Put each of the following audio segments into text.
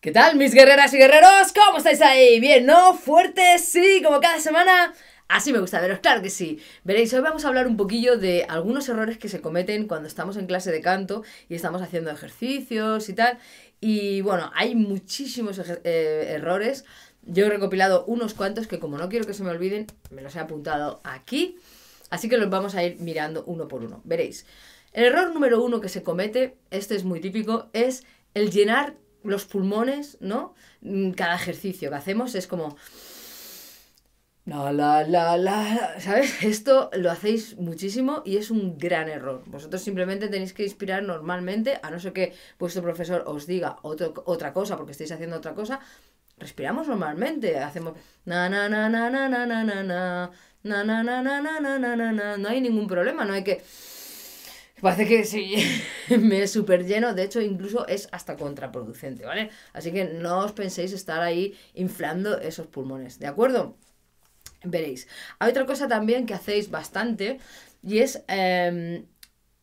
¿Qué tal, mis guerreras y guerreros? ¿Cómo estáis ahí? ¿Bien, no? ¿Fuertes? Sí, como cada semana. Así me gusta veros, claro que sí. Veréis, hoy vamos a hablar un poquillo de algunos errores que se cometen cuando estamos en clase de canto y estamos haciendo ejercicios y tal. Y bueno, hay muchísimos eh, errores. Yo he recopilado unos cuantos que como no quiero que se me olviden, me los he apuntado aquí. Así que los vamos a ir mirando uno por uno. Veréis. El error número uno que se comete, este es muy típico, es el llenar los pulmones, ¿no? Mm, cada ejercicio que hacemos es como... La, la, la, la, ¿sabes? Esto lo hacéis muchísimo y es un gran error. Vosotros simplemente tenéis que inspirar normalmente, a no ser que vuestro profesor os diga otra cosa porque estáis haciendo otra cosa. Respiramos normalmente, hacemos na na na na na na na na na na na na na na na no hay ningún problema, no hay que Parece que sí, me súper lleno, de hecho incluso es hasta contraproducente, ¿vale? Así que no os penséis estar ahí inflando esos pulmones, ¿de acuerdo? Veréis. Hay otra cosa también que hacéis bastante y es em,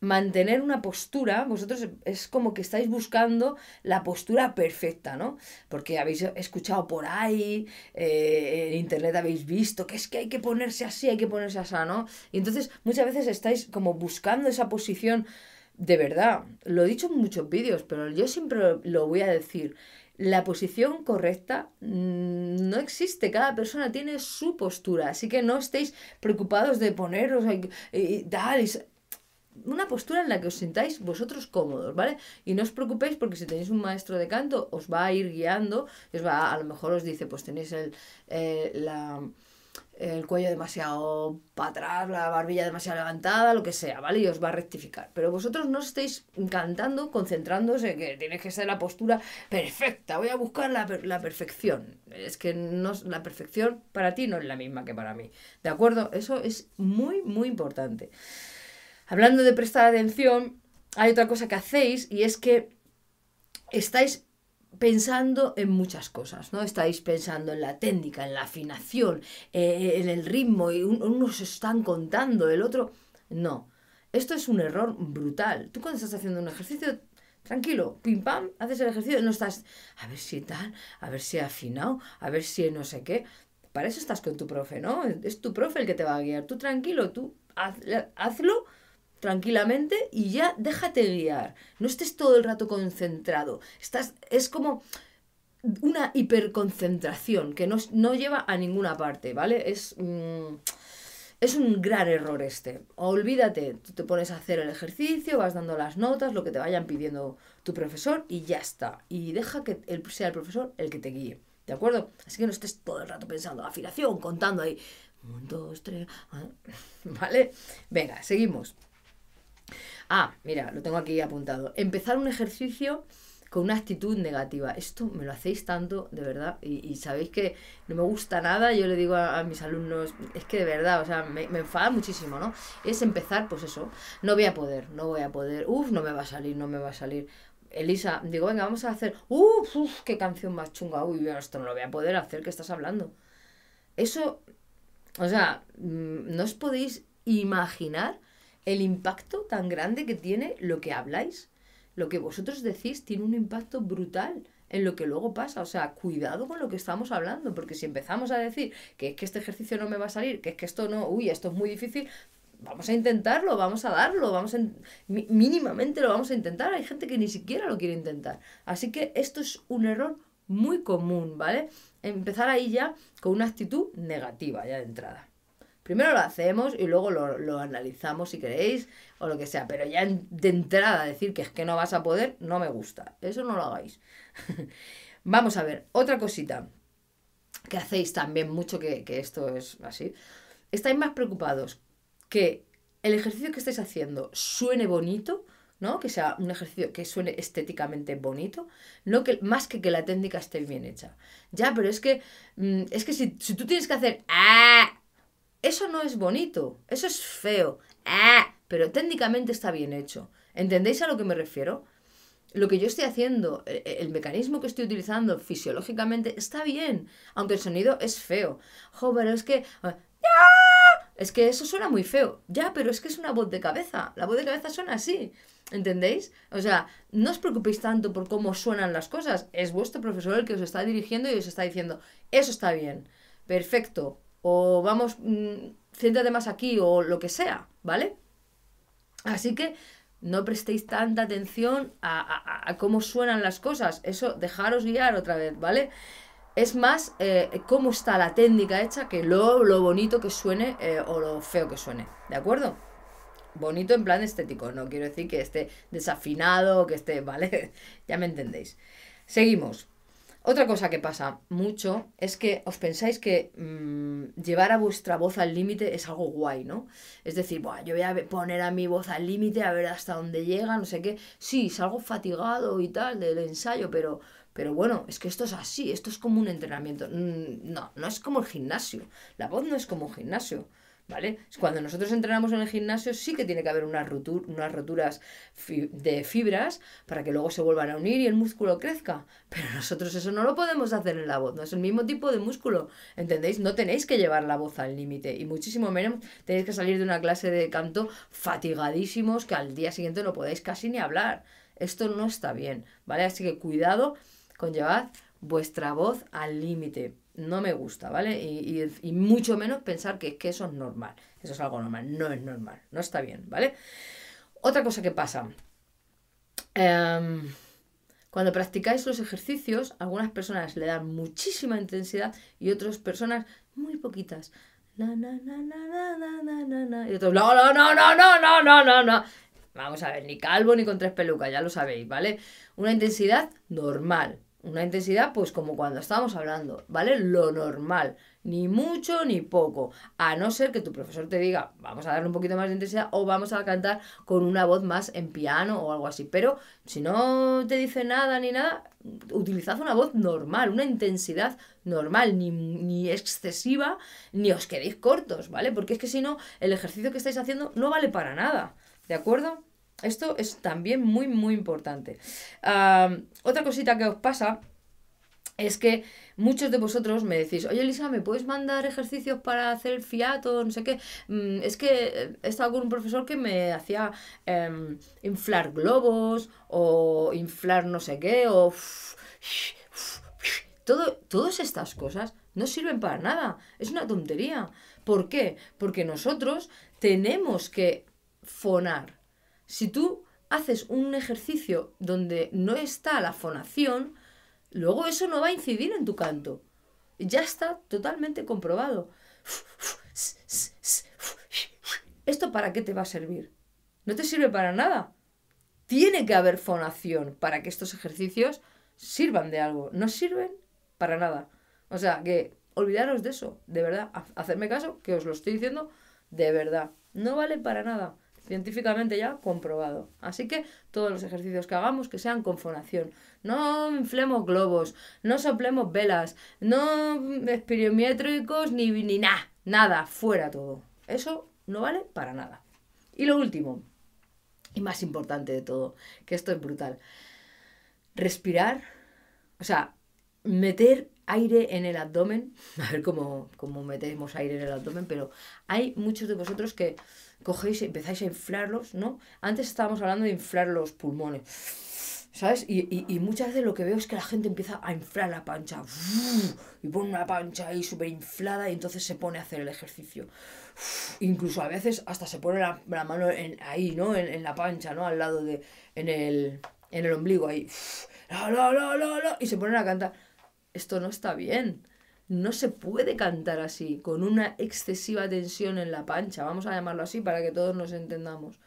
mantener una postura, vosotros es como que estáis buscando la postura perfecta, ¿no? Porque habéis escuchado por ahí, eh, en internet habéis visto que es que hay que ponerse así, hay que ponerse así, ¿no? Y entonces muchas veces estáis como buscando esa posición de verdad. Lo he dicho en muchos vídeos, pero yo siempre lo voy a decir. La posición correcta mm, no existe, cada persona tiene su postura, así que no estéis preocupados de poneros y, y tal, una postura en la que os sintáis vosotros cómodos, ¿vale? Y no os preocupéis porque si tenéis un maestro de canto os va a ir guiando, os va, a lo mejor os dice, pues tenéis el, eh, el cuello demasiado para atrás, la barbilla demasiado levantada, lo que sea, ¿vale? Y os va a rectificar. Pero vosotros no estéis cantando, concentrándose que tiene que ser la postura perfecta, voy a buscar la, la perfección. Es que no, la perfección para ti no es la misma que para mí, ¿de acuerdo? Eso es muy, muy importante. Hablando de prestar atención, hay otra cosa que hacéis y es que estáis pensando en muchas cosas, ¿no? Estáis pensando en la técnica, en la afinación, eh, en el ritmo, y unos están contando, el otro no. Esto es un error brutal. Tú cuando estás haciendo un ejercicio, tranquilo, pim pam, haces el ejercicio, no estás, a ver si tal, a ver si afinado, a ver si no sé qué. Para eso estás con tu profe, ¿no? Es tu profe el que te va a guiar. Tú tranquilo, tú hazlo tranquilamente y ya déjate guiar. No estés todo el rato concentrado. Estás, es como una hiperconcentración que no, no lleva a ninguna parte, ¿vale? Es, mm, es un gran error este. Olvídate, tú te pones a hacer el ejercicio, vas dando las notas, lo que te vayan pidiendo tu profesor y ya está. Y deja que sea el profesor el que te guíe. ¿De acuerdo? Así que no estés todo el rato pensando, afinación, contando ahí. Un, dos, tres. Ah, ¿Vale? Venga, seguimos. Ah, mira, lo tengo aquí apuntado. Empezar un ejercicio con una actitud negativa. Esto me lo hacéis tanto, de verdad, y, sabéis que no me gusta nada. Yo le digo a, mis alumnos, es que de verdad, o sea, me, enfada muchísimo, ¿no? Es empezar, pues eso, no voy a poder, no voy a poder, uff, no me va a salir, no me va a salir. Elisa, digo, venga, vamos a hacer, uf, qué canción más chunga, uy, esto no lo voy a poder hacer, ¿qué estás hablando? Eso, o sea, mm, no os podéis imaginar el impacto tan grande que tiene lo que habláis. Lo que vosotros decís tiene un impacto brutal en lo que luego pasa. O sea, cuidado con lo que estamos hablando, porque si empezamos a decir que es que este ejercicio no me va a salir, que es que esto no, uy, esto es muy difícil, vamos a intentarlo, vamos a darlo, vamos a, mínimamente lo vamos a intentar. Hay gente que ni siquiera lo quiere intentar. Así que esto es un error muy común, ¿vale? Empezar ahí ya con una actitud negativa ya de entrada. Primero lo hacemos y luego lo, analizamos si queréis o lo que sea. Pero ya de entrada decir que es que no vas a poder, no me gusta. Eso no lo hagáis. Vamos a ver, otra cosita que hacéis también mucho que, que esto es así. Estáis más preocupados que el ejercicio que estáis haciendo suene bonito, ¿no? Que sea un ejercicio que suene estéticamente bonito, no que, más que que la técnica esté bien hecha. Ya, pero es que, mm, es que si, si, tú tienes que hacer ¡ah! Eso no es bonito, eso es feo. ¡Ah! Pero técnicamente está bien hecho. ¿Entendéis a lo que me refiero? Lo que yo estoy haciendo, e, e, el, mecanismo que estoy utilizando fisiológicamente está bien, aunque el sonido es feo. Jo, pero es que... Ah, es que eso suena muy feo. Ya, pero es que es una voz de cabeza. La voz de cabeza suena así. ¿Entendéis? O sea, no os preocupéis tanto por cómo suenan las cosas. Es vuestro profesor el que os está dirigiendo y os está diciendo, eso está bien, perfecto. O vamos, mmm, céntrate más aquí o lo que sea, ¿vale? Así que no prestéis tanta atención a, cómo suenan las cosas. Eso, dejaros guiar otra vez, ¿vale? Es más eh, cómo está la técnica hecha que lo, lo bonito que suene eh, o lo feo que suene, ¿de acuerdo? Bonito en plan estético, no quiero decir que esté desafinado, que esté, ¿vale? ya me entendéis. Seguimos. Otra cosa que pasa mucho es que os pensáis que mm, llevar a vuestra voz al límite es algo guay, ¿no? Es decir, yo voy a poner a mi voz al límite a ver hasta dónde llega, no sé qué. Sí, salgo fatigado y tal del ensayo, pero, pero bueno, es que esto es así, esto es como un entrenamiento. Mm, no, no es como el gimnasio. La voz no es como un gimnasio. ¿Vale? Cuando nosotros entrenamos en el gimnasio sí que tiene que haber unas, unas roturas de fibras para que luego se vuelvan a unir y el músculo crezca. Pero nosotros eso no lo podemos hacer en la voz, no es el mismo tipo de músculo, ¿entendéis? No tenéis que llevar la voz al límite y muchísimo menos tenéis que salir de una clase de canto fatigadísimos que al día siguiente no podáis casi ni hablar. Esto no está bien, ¿vale? Así que cuidado con llevar vuestra voz al límite no me gusta, ¿vale? Y, mucho menos pensar que, que, eso es normal. Eso es algo normal. No es normal. No está bien, ¿vale? Otra cosa que pasa. Em, cuando practicáis los ejercicios, algunas personas le dan muchísima intensidad y otras personas muy poquitas. y otros, no, no, no, no, no, no, no, no, no. Vamos a ver, ni calvo ni con tres pelucas, ya lo sabéis, ¿vale? Una intensidad normal, una intensidad, pues como cuando estábamos hablando, ¿vale? Lo normal, ni mucho ni poco, a no ser que tu profesor te diga, vamos a darle un poquito más de intensidad o vamos a cantar con una voz más en piano o algo así. Pero si no te dice nada ni nada, utilizad una voz normal, una intensidad normal, ni, ni excesiva, ni os quedéis cortos, ¿vale? Porque es que si no, el ejercicio que estáis haciendo no vale para nada, ¿de acuerdo? Esto es también muy, muy importante. otra cosita que os pasa es que muchos de vosotros me decís, oye Elisa, ¿me puedes mandar ejercicios para hacer fiato? No sé qué. Mm, es que he estado con un profesor que me hacía em, inflar globos o inflar no sé qué o... Todo, todas estas cosas no sirven para nada. Es una tontería. ¿Por qué? Porque nosotros tenemos que fonar si tú haces un ejercicio donde no está la fonación, luego eso no va a incidir en tu canto. Ya está totalmente comprobado. ¿Esto para qué te va a servir? No te sirve para nada. Tiene que haber fonación para que estos ejercicios sirvan de algo. No sirven para nada. O sea, que olvidaros de eso, de verdad. Hacerme caso, que os lo estoy diciendo de verdad. No vale para nada científicamente ya comprobado. Así que todos los ejercicios que hagamos que sean con fonación. No inflemos globos, no soplemos velas, no espiriométricos ni, ni nada, nada, fuera todo. Eso no vale para nada. Y lo último, y más importante de todo, que esto es brutal, respirar, o sea, meter aire en el abdomen, a ver cómo, cómo metemos aire en el abdomen, pero hay muchos de vosotros que cogéis y empezáis a inflarlos, ¿no? Antes estábamos hablando de inflar los pulmones, ¿sabes? Y, muchas veces lo que veo es que la gente empieza a inflar la pancha, y pone una pancha ahí súper inflada y entonces se pone a hacer el ejercicio. Incluso a veces hasta se pone la, mano ahí, ¿no? En, la pancha, ¿no? Al lado de, en el, en el ombligo ahí, y se ponen a cantar. Esto no está bien. No se puede cantar así, con una excesiva tensión en la pancha, vamos a llamarlo así para que todos nos entendamos.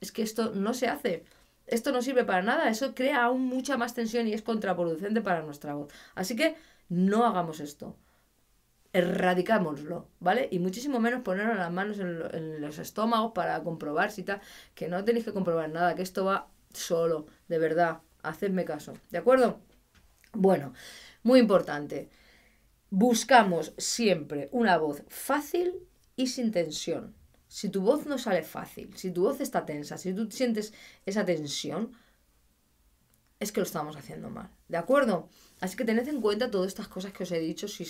Es que esto no se hace. Esto no sirve para nada, eso crea aún mucha más tensión y es contraproducente para nuestra voz. Así que no hagamos esto. Erradicámoslo, ¿vale? Y muchísimo menos ponernos las manos en, en los estómagos para comprobar si tal. Que no tenéis que comprobar nada, que esto va solo, de verdad. Hacedme caso, ¿de acuerdo? Bueno, muy importante. Buscamos siempre una voz fácil y sin tensión. Si tu voz no sale fácil, si tu voz está tensa, si tú sientes esa tensión, es que lo estamos haciendo mal. ¿De acuerdo? Así que tened en cuenta todas estas cosas que os he dicho si,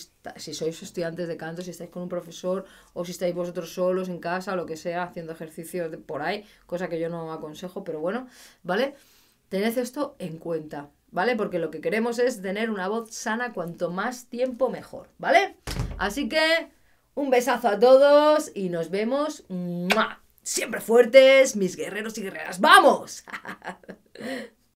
sois estudiantes de canto, si estáis con un profesor o si estáis vosotros solos en casa lo que sea, haciendo ejercicio por ahí, cosa que yo no aconsejo, pero bueno, ¿vale? Tened esto en cuenta, ¿vale? Porque lo que queremos es tener una voz sana cuanto más tiempo mejor, ¿vale? Así que un besazo a todos y nos vemos. Siempre fuertes, mis guerreros y guerreras. ¡Vamos!